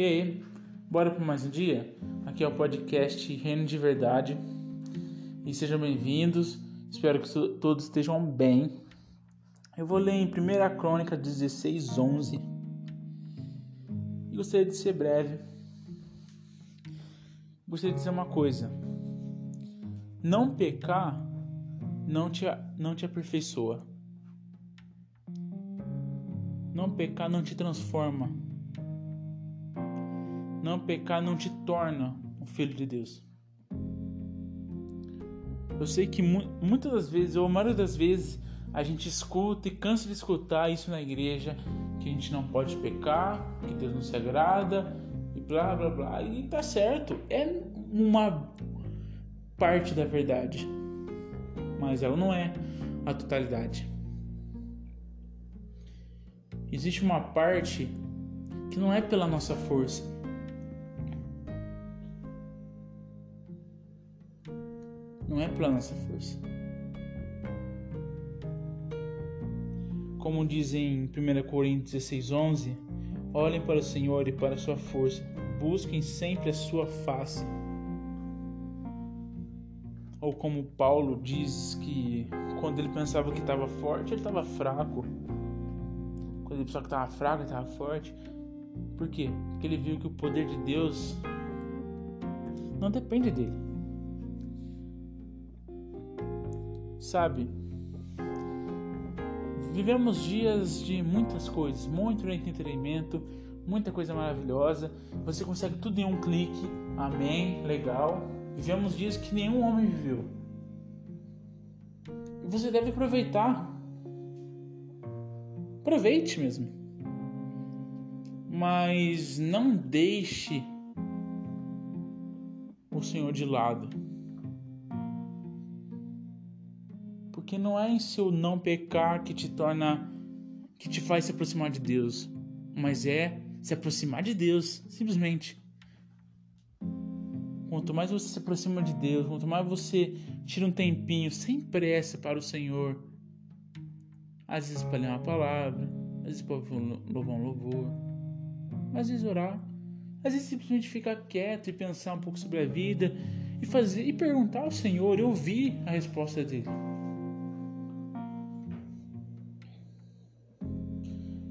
E aí, bora para mais um dia? Aqui é o podcast Reino de Verdade e sejam bem-vindos. Espero que todos estejam bem. Eu vou ler em 1 Crônica 16, 11 e gostaria de ser breve. Gostaria de dizer uma coisa: não pecar não te, não te aperfeiçoa. Não pecar não te transforma não pecar não te torna um filho de Deus. Eu sei que muitas das vezes, ou a maioria das vezes, a gente escuta e cansa de escutar isso na igreja, que a gente não pode pecar, que Deus não se agrada, e blá blá blá. E tá certo, é uma parte da verdade, mas ela não é a totalidade. Existe uma parte que não é pela nossa força, não é pela nossa força. Como diz em 1 Coríntios 16:11, olhem para o Senhor e para a sua força, busquem sempre a sua face. Ou como Paulo diz que quando ele pensava que estava forte, ele estava fraco. Quando ele pensava que estava fraco, ele estava forte. Por quê? Porque ele viu que o poder de Deus não depende dele. Sabe, vivemos dias de muitas coisas, muito entretenimento, muita coisa maravilhosa. Você consegue tudo em um clique. Amém, legal. Vivemos dias que nenhum homem viveu. E você deve aproveitar. Aproveite mesmo. Mas não deixe o Senhor de lado. Porque não é em seu não pecar que te torna que te faz se aproximar de Deus, mas é se aproximar de Deus, simplesmente. Quanto mais você se aproxima de Deus, quanto mais você tira um tempinho sem pressa para o Senhor, às vezes para ler uma palavra, às vezes para louvar um louvor, às vezes orar, às vezes simplesmente ficar quieto e pensar um pouco sobre a vida e fazer e perguntar ao Senhor e ouvir a resposta dele.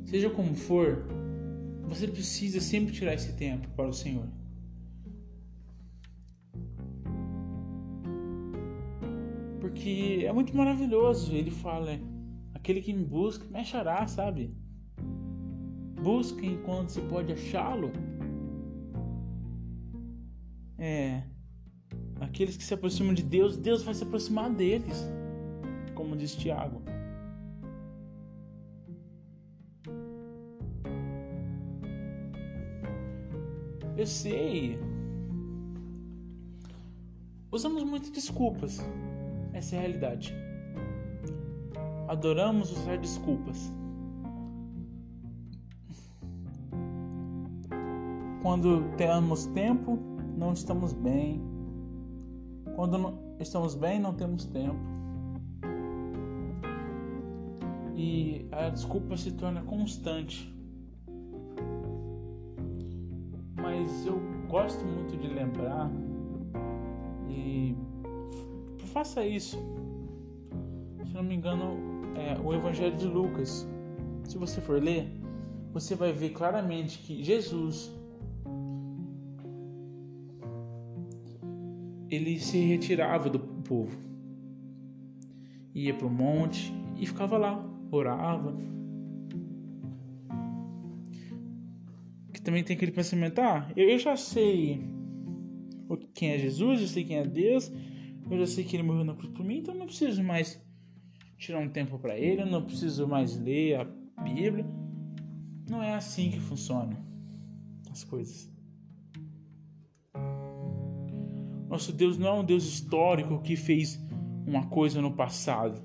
Seja como for, você precisa sempre tirar esse tempo para o Senhor. Porque é muito maravilhoso. Ele fala: aquele que me busca me achará, sabe? Busque enquanto se pode achá-lo. É. Aqueles que se aproximam de Deus, Deus vai se aproximar deles. Como diz Tiago. Eu sei. Usamos muitas desculpas. Essa é a realidade. Adoramos usar desculpas. Quando temos tempo, não estamos bem. Quando estamos bem, não temos tempo. E a desculpa se torna constante. Gosto muito de lembrar e faça isso. Se não me engano, é o Evangelho de Lucas. Se você for ler, você vai ver claramente que Jesus ele se retirava do povo, ia para o monte e ficava lá, orava, também tem aquele pensamento: ah, eu já sei quem é Jesus, eu sei quem é Deus, eu já sei que ele morreu na cruz por mim, então eu não preciso mais tirar um tempo para ele, eu não preciso mais ler a Bíblia. Não é assim que funcionam as coisas. Nosso Deus não é um Deus histórico que fez uma coisa no passado.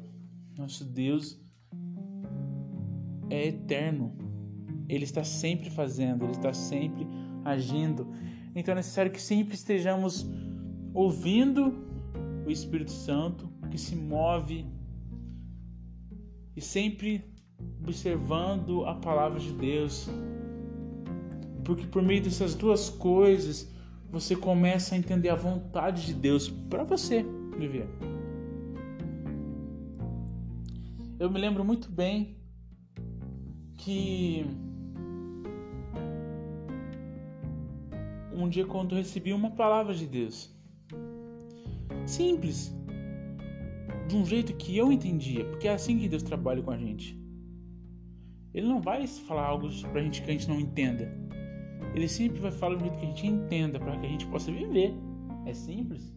Nosso Deus é eterno. Ele está sempre fazendo, ele está sempre agindo. Então é necessário que sempre estejamos ouvindo o Espírito Santo que se move e sempre observando a palavra de Deus. Porque por meio dessas duas coisas, você começa a entender a vontade de Deus para você viver. Eu me lembro muito bem que um dia quando recebi uma palavra de Deus, simples, de um jeito que eu entendia, porque é assim que Deus trabalha com a gente. Ele não vai falar algo pra gente que a gente não entenda. Ele sempre vai falar do jeito que a gente entenda, para que a gente possa viver. É simples.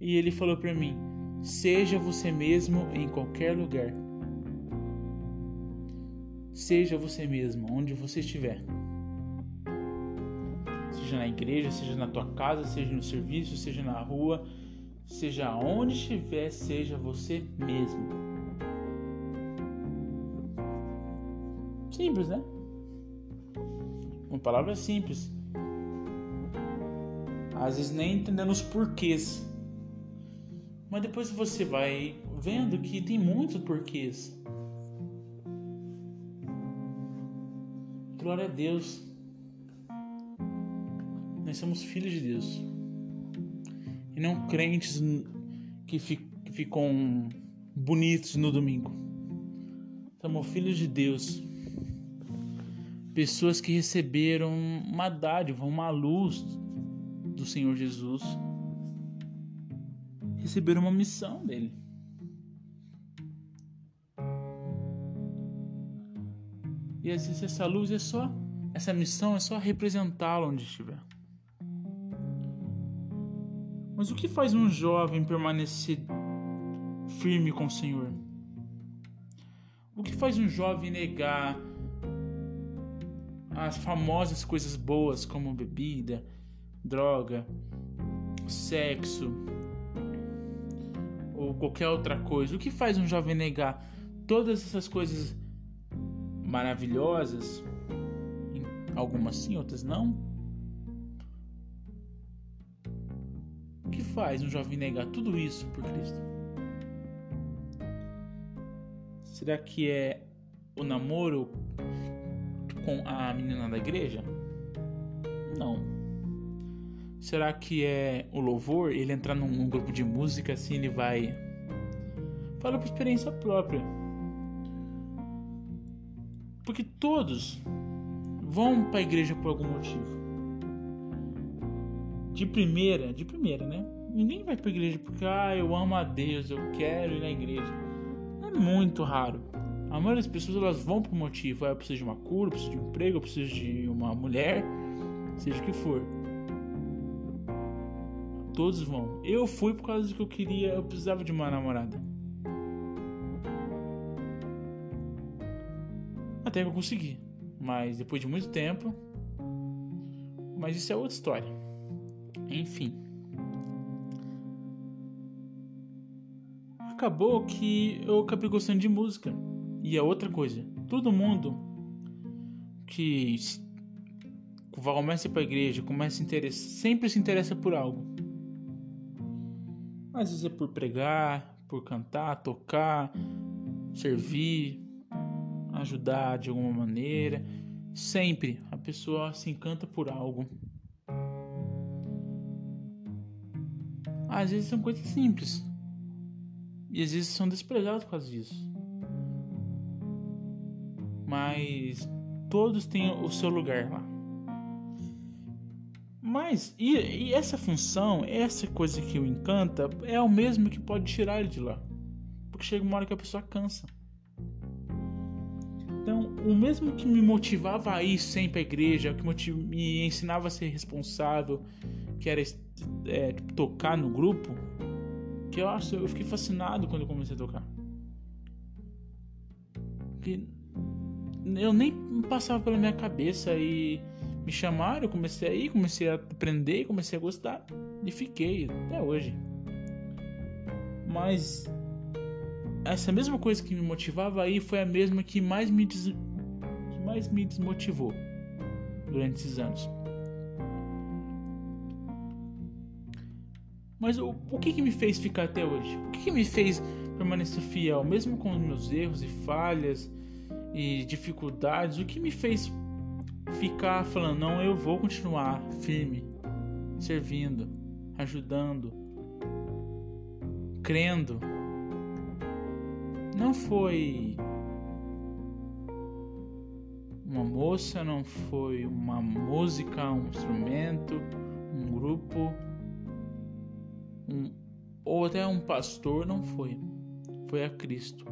E ele falou para mim: seja você mesmo em qualquer lugar. Seja você mesmo, onde você estiver. Seja na igreja, seja na tua casa, seja no serviço, seja na rua, seja onde estiver, seja você mesmo. Simples, né? Uma palavra simples. Às vezes nem entendendo os porquês. Mas depois você vai vendo que tem muitos porquês. Glória a Deus. Nós somos filhos de Deus. E não crentes que ficam bonitos no domingo. Somos filhos de Deus pessoas que receberam uma dádiva, uma luz do Senhor Jesus, receberam uma missão dele. E às vezes essa luz é só, essa missão é só representá-lo onde estiver. Mas o que faz um jovem permanecer firme com o Senhor? O que faz um jovem negar as famosas coisas boas como bebida, droga, sexo ou qualquer outra coisa. O que faz um jovem negar todas essas coisas maravilhosas? Algumas sim, outras não. Que faz um jovem negar tudo isso por Cristo? Será que é o namoro com a menina da igreja? Não. Será que é o louvor? Ele entrar num, grupo de música assim, ele vai. Fala por experiência própria. Porque todos vão para a igreja por algum motivo. De primeira, de primeira, né? Ninguém vai para a igreja porque, ah, eu amo a Deus, eu quero ir na igreja. É muito raro. A maioria das pessoas elas vão por motivo. Ah, eu preciso de uma cura, eu preciso de um emprego, eu preciso de uma mulher, seja o que for. Todos vão. Eu fui por causa de que eu queria, eu precisava de uma namorada. Até que eu consegui. Mas depois de muito tempo. Mas isso é outra história. Enfim. Acabou que eu acabei gostando de música. E é outra coisa, todo mundo que começa para a igreja, começa a interessar, sempre se interessa por algo. Às vezes é por pregar, por cantar, tocar, servir, ajudar de alguma maneira. Sempre a pessoa se encanta por algo. Às vezes são coisas simples. E às vezes são desprezadas por causa disso mas todos têm o seu lugar lá. Mas e, e, essa função, essa coisa que o encanta, é o mesmo que pode tirar ele de lá. Porque chega uma hora que a pessoa cansa. Então, o mesmo que me motivava a ir sempre à igreja, que me ensinava a ser responsável, que era é, tipo, tocar no grupo, que eu acho, eu fiquei fascinado quando eu comecei a tocar. Porque eu nem passava pela minha cabeça e me chamaram, eu comecei a ir, comecei a aprender, comecei a gostar e fiquei até hoje. Mas essa mesma coisa que me motivava aí foi a mesma que mais me, des... que mais me desmotivou durante esses anos. Mas o, o que, que me fez ficar até hoje? O que, que me fez permanecer fiel, mesmo com os meus erros e falhas? e dificuldades, o que me fez ficar falando, não, eu vou continuar firme, servindo, ajudando, crendo. Não foi uma moça, não foi uma música, um instrumento, um grupo, um, ou até um pastor, não foi. Foi a Cristo.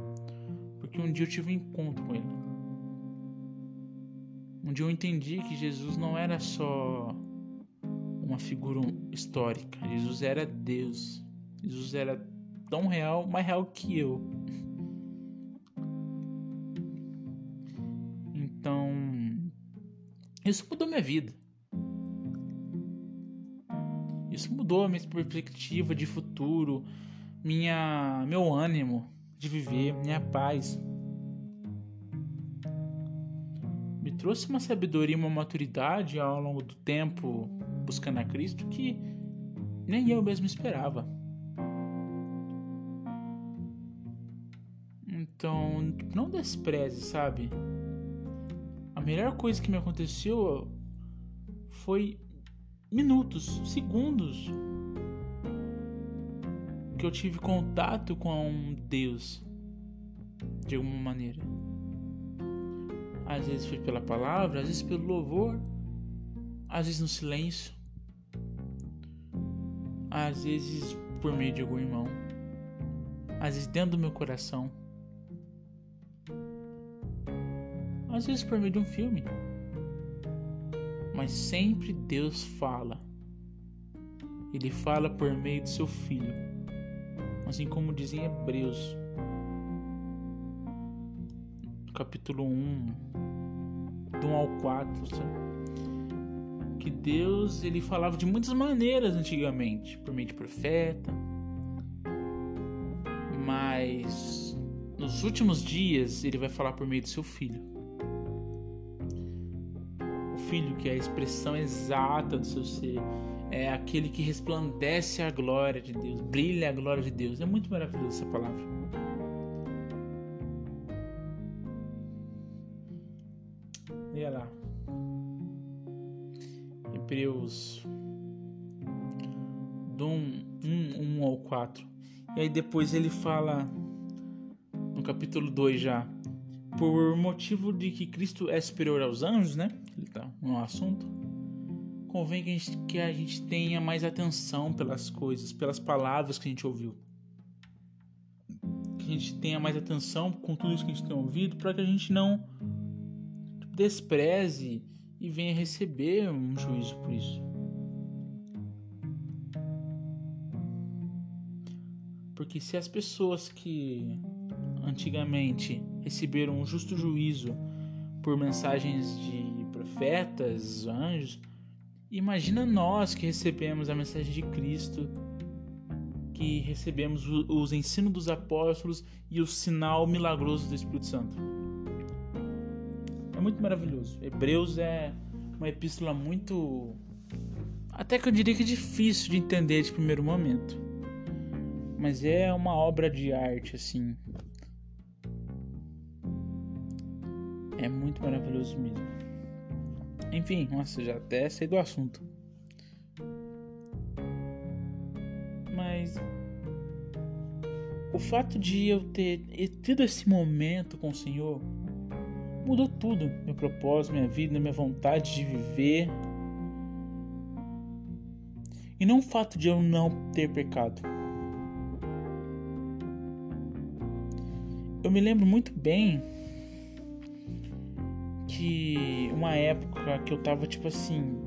Porque um dia eu tive um encontro com Ele. Um dia eu entendi que Jesus não era só uma figura histórica. Jesus era Deus. Jesus era tão real, mais real que eu. Então, isso mudou minha vida. Mudou minha perspectiva de futuro, minha meu ânimo de viver, minha paz. Me trouxe uma sabedoria, uma maturidade ao longo do tempo buscando a Cristo que nem eu mesmo esperava. Então, não despreze, sabe? A melhor coisa que me aconteceu foi minutos, segundos que eu tive contato com Deus de alguma maneira. Às vezes foi pela palavra, às vezes pelo louvor, às vezes no silêncio, às vezes por meio de algum irmão, às vezes dentro do meu coração, às vezes por meio de um filme. Mas sempre Deus fala. Ele fala por meio do seu filho assim como dizem Hebreus, capítulo 1, do 1 ao 4, sabe? que Deus ele falava de muitas maneiras antigamente, por meio de profeta, mas nos últimos dias ele vai falar por meio do seu filho. Filho que é a expressão exata do seu ser, é aquele que resplandece a glória de Deus, brilha a glória de Deus. É muito maravilhosa essa palavra. Leia lá. Hebreus do 1, 1, 1 ao 4. E aí depois ele fala no capítulo 2 já. Por motivo de que Cristo é superior aos anjos, né? Ele tá no assunto convém que a, gente, que a gente tenha mais atenção pelas coisas, pelas palavras que a gente ouviu. Que a gente tenha mais atenção com tudo isso que a gente tem ouvido, para que a gente não despreze e venha receber um juízo por isso. Porque se as pessoas que antigamente receberam um justo juízo por mensagens de profetas, anjos, Imagina nós que recebemos a mensagem de Cristo, que recebemos os ensinos dos apóstolos e o sinal milagroso do Espírito Santo. É muito maravilhoso. Hebreus é uma epístola muito. Até que eu diria que difícil de entender de primeiro momento. Mas é uma obra de arte, assim. É muito maravilhoso mesmo. Enfim, nossa, já até sei do assunto. Mas o fato de eu ter tido esse momento com o Senhor mudou tudo, meu propósito, minha vida, minha vontade de viver. E não o fato de eu não ter pecado. Eu me lembro muito bem uma época que eu tava tipo assim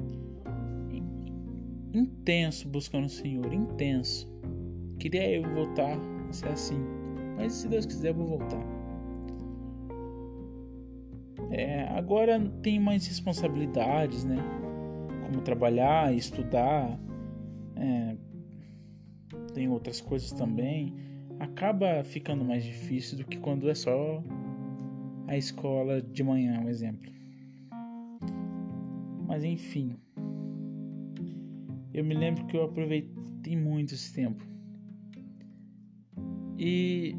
intenso buscando o Senhor, intenso. Queria eu voltar a ser assim, mas se Deus quiser eu vou voltar. É, agora tem mais responsabilidades, né? Como trabalhar, estudar, é, tem outras coisas também. Acaba ficando mais difícil do que quando é só a escola de manhã, um exemplo. Mas enfim, eu me lembro que eu aproveitei muito esse tempo. E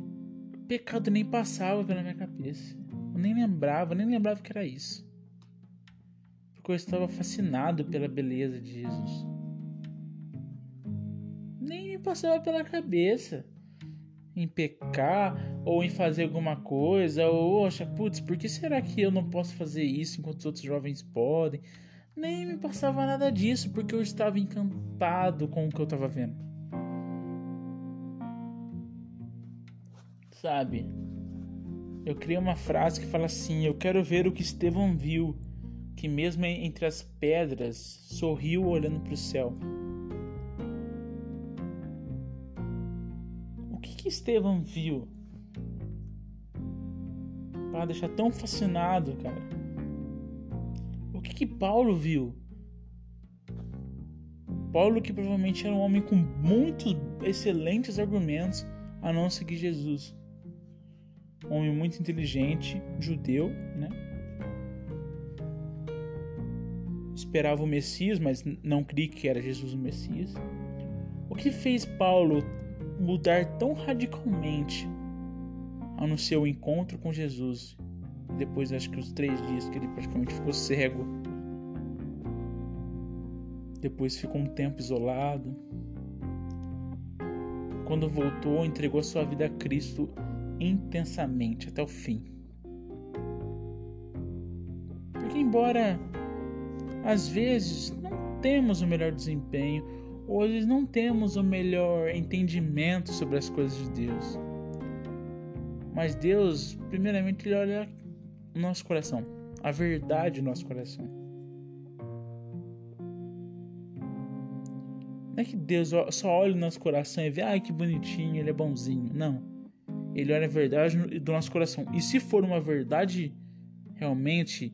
pecado nem passava pela minha cabeça. Eu nem lembrava, nem lembrava que era isso. porque eu estava fascinado pela beleza de Jesus. Nem me passava pela cabeça em pecar ou em fazer alguma coisa, ou acha, putz, por que será que eu não posso fazer isso enquanto os outros jovens podem? Nem me passava nada disso, porque eu estava encantado com o que eu estava vendo. Sabe? Eu criei uma frase que fala assim: Eu quero ver o que Estevão viu, que mesmo entre as pedras sorriu olhando para o céu. Que, Estevão viu? Para deixar tão fascinado, cara. O que, que Paulo viu? Paulo, que provavelmente era um homem com muitos excelentes argumentos a não seguir Jesus um homem muito inteligente, judeu, né? Esperava o Messias, mas não cria que era Jesus o Messias. O que fez Paulo mudar tão radicalmente no seu encontro com Jesus? Depois, acho que os três dias que ele praticamente ficou cego. Depois ficou um tempo isolado. Quando voltou, entregou sua vida a Cristo intensamente até o fim. Porque, embora às vezes não temos o melhor desempenho, vezes não temos o melhor entendimento sobre as coisas de Deus, mas Deus, primeiramente, Ele olha o nosso coração, a verdade do nosso coração. Não é que Deus só olha o nosso coração e vê, ai que bonitinho, ele é bonzinho. Não. Ele olha a verdade do nosso coração. E se for uma verdade realmente,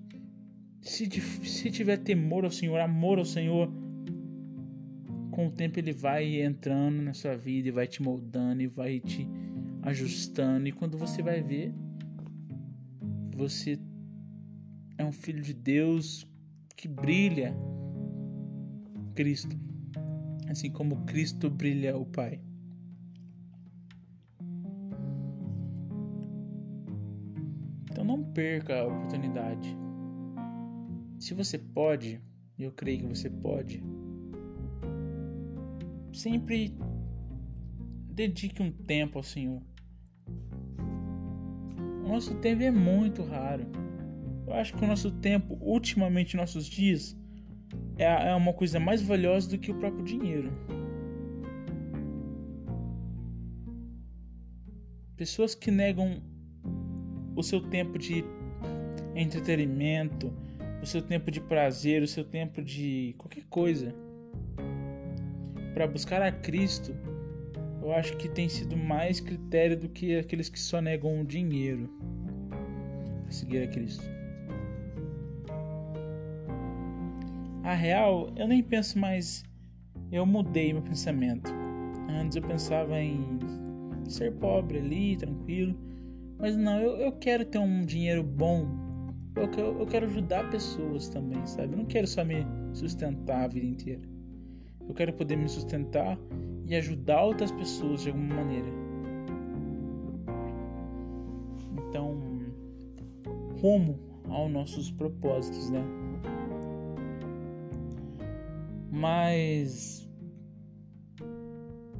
se, se tiver temor ao Senhor, amor ao Senhor, com o tempo ele vai entrando na sua vida e vai te moldando e vai te ajustando. E quando você vai ver, você é um filho de Deus que brilha Cristo, assim como Cristo brilha o Pai. perca a oportunidade. Se você pode, eu creio que você pode, sempre dedique um tempo ao Senhor. Nosso tempo é muito raro. Eu acho que o nosso tempo, ultimamente, nossos dias, é, é uma coisa mais valiosa do que o próprio dinheiro. Pessoas que negam o seu tempo de entretenimento, o seu tempo de prazer, o seu tempo de qualquer coisa para buscar a Cristo, eu acho que tem sido mais critério do que aqueles que só negam o dinheiro para seguir a Cristo. A real, eu nem penso mais. Eu mudei meu pensamento. Antes eu pensava em ser pobre ali, tranquilo. Mas não, eu, eu quero ter um dinheiro bom. Eu, eu, eu quero ajudar pessoas também, sabe? Eu não quero só me sustentar a vida inteira. Eu quero poder me sustentar e ajudar outras pessoas de alguma maneira. Então, rumo aos nossos propósitos, né? Mas.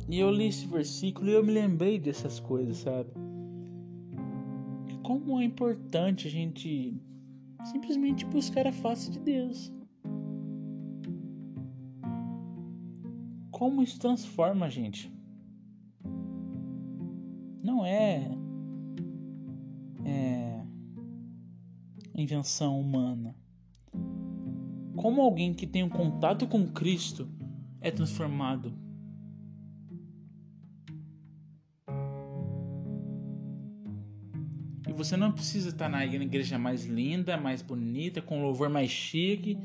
E eu li esse versículo e eu me lembrei dessas coisas, sabe? como é importante a gente simplesmente buscar a face de Deus. Como isso transforma a gente. Não é, é invenção humana. Como alguém que tem um contato com Cristo é transformado Você não precisa estar na igreja mais linda, mais bonita, com louvor mais chique.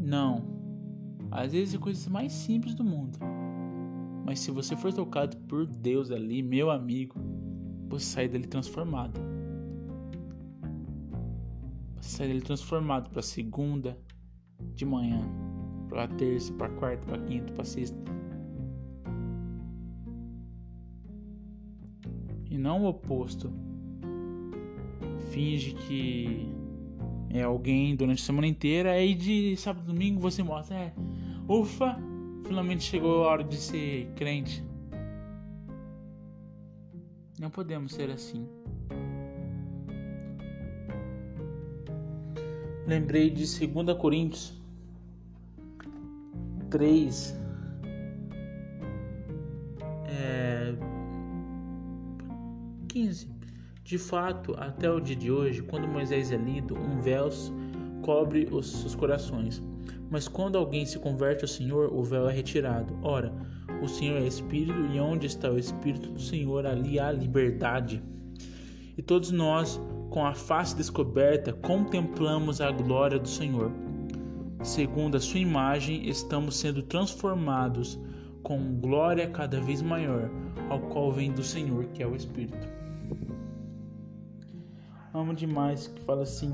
Não. Às vezes é coisas mais simples do mundo. Mas se você for tocado por Deus ali, meu amigo, você sai dali transformado. Você sai dali transformado para segunda de manhã, para terça, para quarta, para quinta, para sexta. E não o oposto finge que é alguém durante a semana inteira, aí de sábado domingo você mostra, é, ufa, finalmente chegou a hora de ser crente. Não podemos ser assim. Lembrei de 2 Coríntios 3, é, 15. De fato, até o dia de hoje, quando Moisés é lido, um véu cobre os seus corações. Mas quando alguém se converte ao Senhor, o véu é retirado. Ora, o Senhor é Espírito, e onde está o Espírito do Senhor, ali há liberdade. E todos nós, com a face descoberta, contemplamos a glória do Senhor. Segundo a sua imagem, estamos sendo transformados com glória cada vez maior, ao qual vem do Senhor, que é o Espírito. Amo demais que fala assim: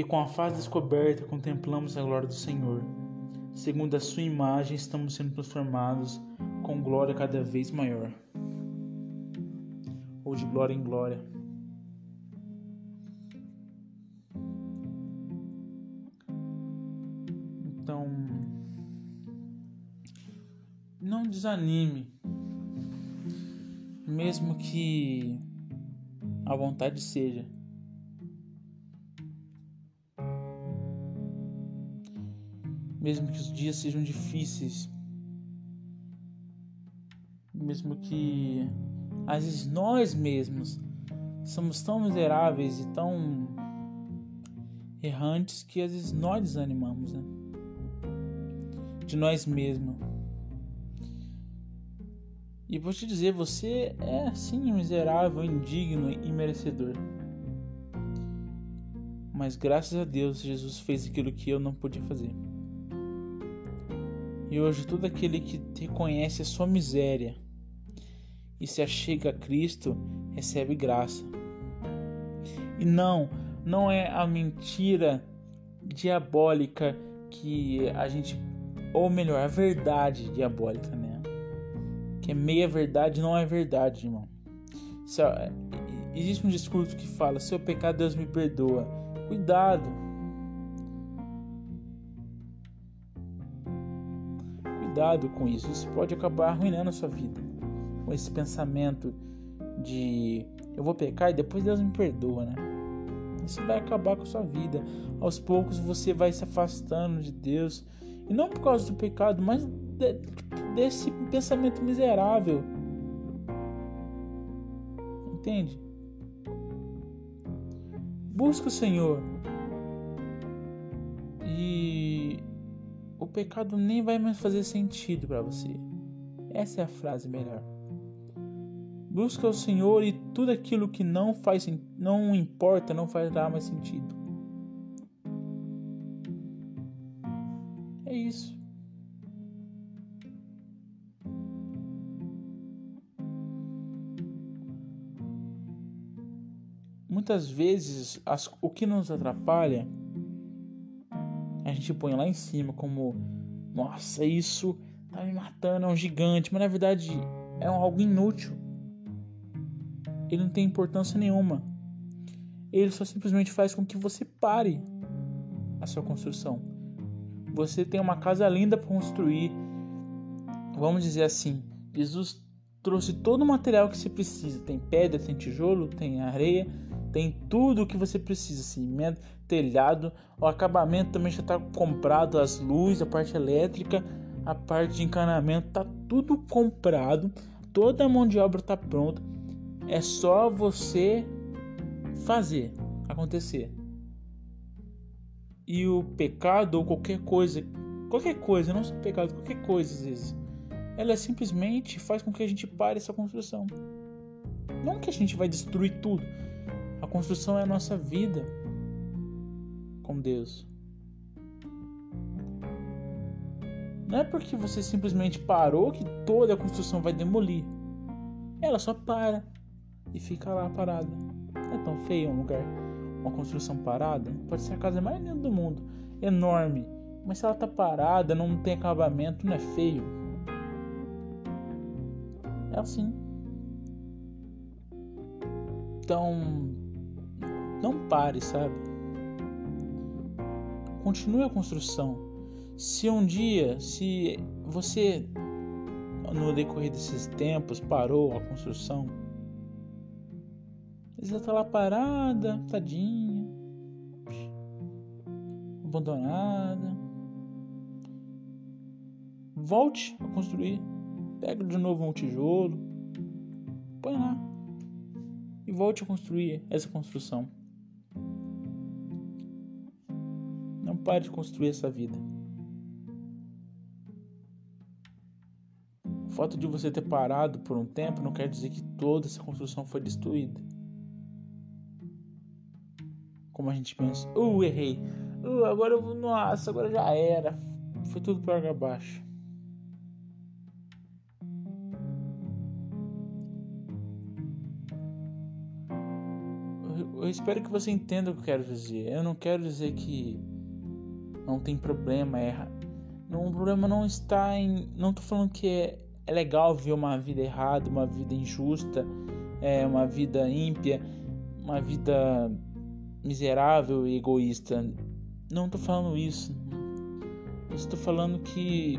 E com a face descoberta, contemplamos a glória do Senhor. Segundo a sua imagem, estamos sendo transformados com glória cada vez maior. Ou de glória em glória. não desanime, mesmo que a vontade seja. Mesmo que os dias sejam difíceis, mesmo que às vezes nós mesmos somos tão miseráveis e tão errantes que às vezes nós desanimamos, né? De nós mesmos. E vou te dizer, você é sim miserável, indigno e merecedor. Mas graças a Deus, Jesus fez aquilo que eu não podia fazer. E hoje todo aquele que reconhece a sua miséria e se achega a Cristo recebe graça. E não, não é a mentira diabólica que a gente, ou melhor, a verdade diabólica, né? que é meia verdade não é verdade, irmão. Se, existe um discurso que fala: seu pecado Deus me perdoa. Cuidado. Cuidado com isso. Isso pode acabar arruinando a sua vida. Com esse pensamento de eu vou pecar e depois Deus me perdoa, né? Isso vai acabar com a sua vida. Aos poucos você vai se afastando de Deus. E não por causa do pecado, mas de, desse pensamento miserável. Entende? Busca o Senhor. Pecado nem vai mais fazer sentido para você. Essa é a frase melhor. Busca o Senhor e tudo aquilo que não faz não importa, não fará mais sentido. É isso. muitas vezes as, o que nos atrapalha gente põe lá em cima como nossa isso tá me matando é um gigante. Mas na verdade é algo inútil. Ele não tem importância nenhuma. Ele só simplesmente faz com que você pare a sua construção. Você tem uma casa linda para construir. Vamos dizer assim Jesus trouxe todo o material que você precisa. Tem pedra tem tijolo tem areia tem tudo o que você precisa, cimento, telhado, o acabamento também já está comprado, as luzes, a parte elétrica, a parte de encanamento, tá tudo comprado, toda a mão de obra está pronta. É só você fazer acontecer. E o pecado ou qualquer coisa, qualquer coisa, não só pecado, qualquer coisa às vezes, ela simplesmente faz com que a gente pare essa construção. Não que a gente vai destruir tudo, a construção é a nossa vida com Deus. Não é porque você simplesmente parou que toda a construção vai demolir. Ela só para e fica lá parada. É tão feio um lugar, uma construção parada. Pode ser a casa mais linda do mundo, enorme, mas se ela tá parada, não tem acabamento, não é feio. É assim. Então, não pare, sabe? Continue a construção. Se um dia, se você no decorrer desses tempos parou a construção, você está lá parada, tadinha, abandonada. Volte a construir. Pega de novo um tijolo, põe lá e volte a construir essa construção. Pare de construir essa vida. O fato de você ter parado por um tempo não quer dizer que toda essa construção foi destruída. Como a gente pensa, uh, errei, uh, agora eu vou, nossa, agora já era, foi tudo para água abaixo. eu espero que você entenda o que eu quero dizer. Eu não quero dizer que não tem problema, é. Não, o problema não está em. Não tô falando que é, é legal ver uma vida errada, uma vida injusta, é, uma vida ímpia, uma vida miserável e egoísta. Não tô falando isso. Estou falando que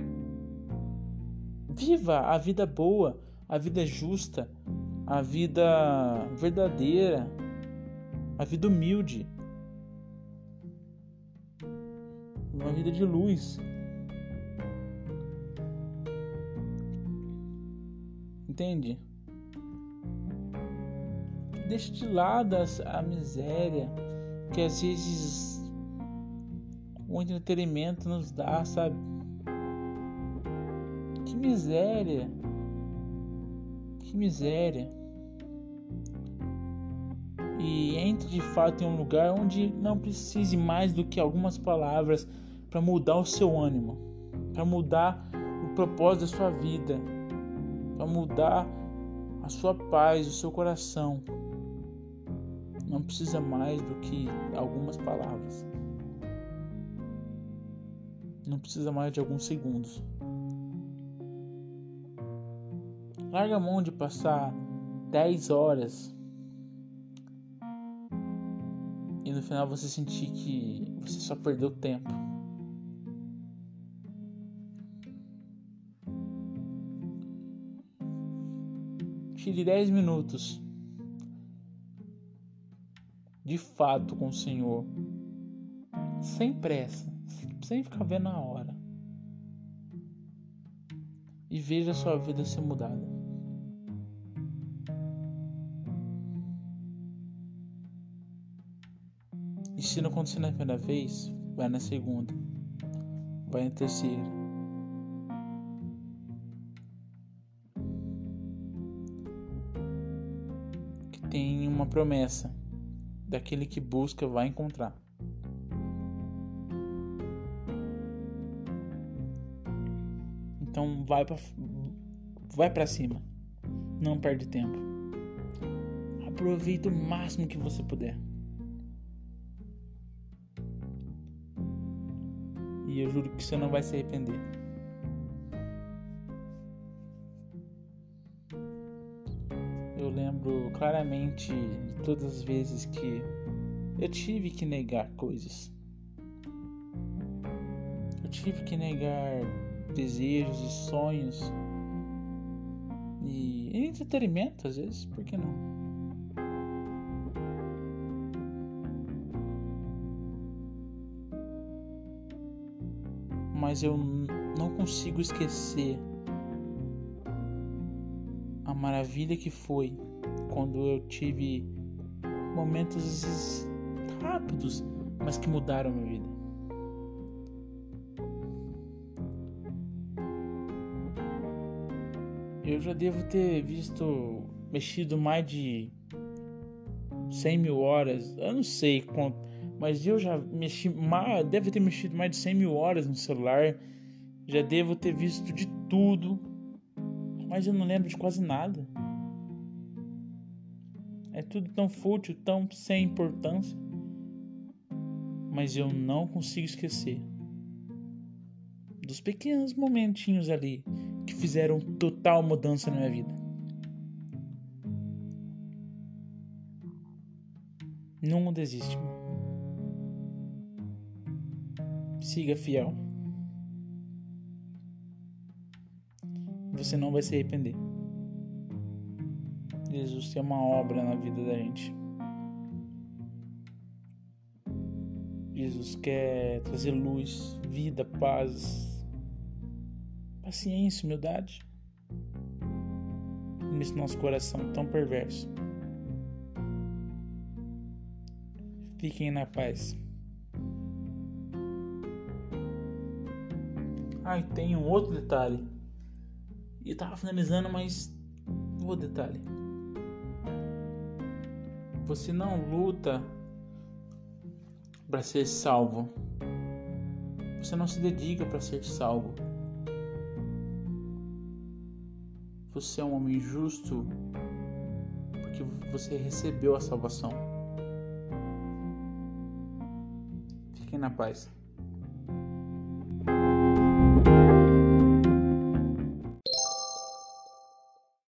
viva a vida boa, a vida justa, a vida verdadeira, a vida humilde, uma vida de luz. Entende? Deixa de lado a miséria que às vezes o entretenimento nos dá, sabe? Que miséria! Que miséria! e entre de fato em um lugar onde não precise mais do que algumas palavras para mudar o seu ânimo, para mudar o propósito da sua vida, para mudar a sua paz, o seu coração. Não precisa mais do que algumas palavras. Não precisa mais de alguns segundos. Larga a mão de passar 10 horas e no final você sentir que você só perdeu tempo. Tire 10 minutos. De fato com o Senhor, sem pressa, sem ficar vendo a hora, e veja a sua vida ser mudada. E se não acontecer na primeira vez, vai na segunda, vai na terceira. Tem uma promessa: daquele que busca vai encontrar. Então vai para vai para cima. Não perde tempo. Aproveita o máximo que você puder. E eu juro que você não vai se arrepender. Claramente todas as vezes que eu tive que negar coisas. Eu tive que negar desejos e sonhos. E entretenimento, às vezes, por que não? mas eu não consigo esquecer a maravilha que foi quando eu tive momentos rápidos, mas que mudaram a minha vida. Eu já devo ter visto, mexido mais de 100 mil horas, eu não sei quanto mas eu já mexi, mais, deve ter mexido mais de 100 mil horas no celular, já devo ter visto de tudo, mas eu não lembro de quase nada. É tudo tão fútil, tão sem importância, mas eu não consigo esquecer dos pequenos momentinhos ali que fizeram total mudança na minha vida. Não desiste. Siga fiel. Você não vai se arrepender. Jesus tem uma obra na vida da gente. Jesus quer trazer luz, vida, paz, paciência, humildade nesse nosso coração tão perverso. Fiquem na paz. Ah, e tem um outro detalhe. E tava finalizando, mas outro detalhe. Você não luta para ser salvo. Você não se dedica para ser salvo. Você é um homem justo porque você recebeu a salvação. Fiquem na paz.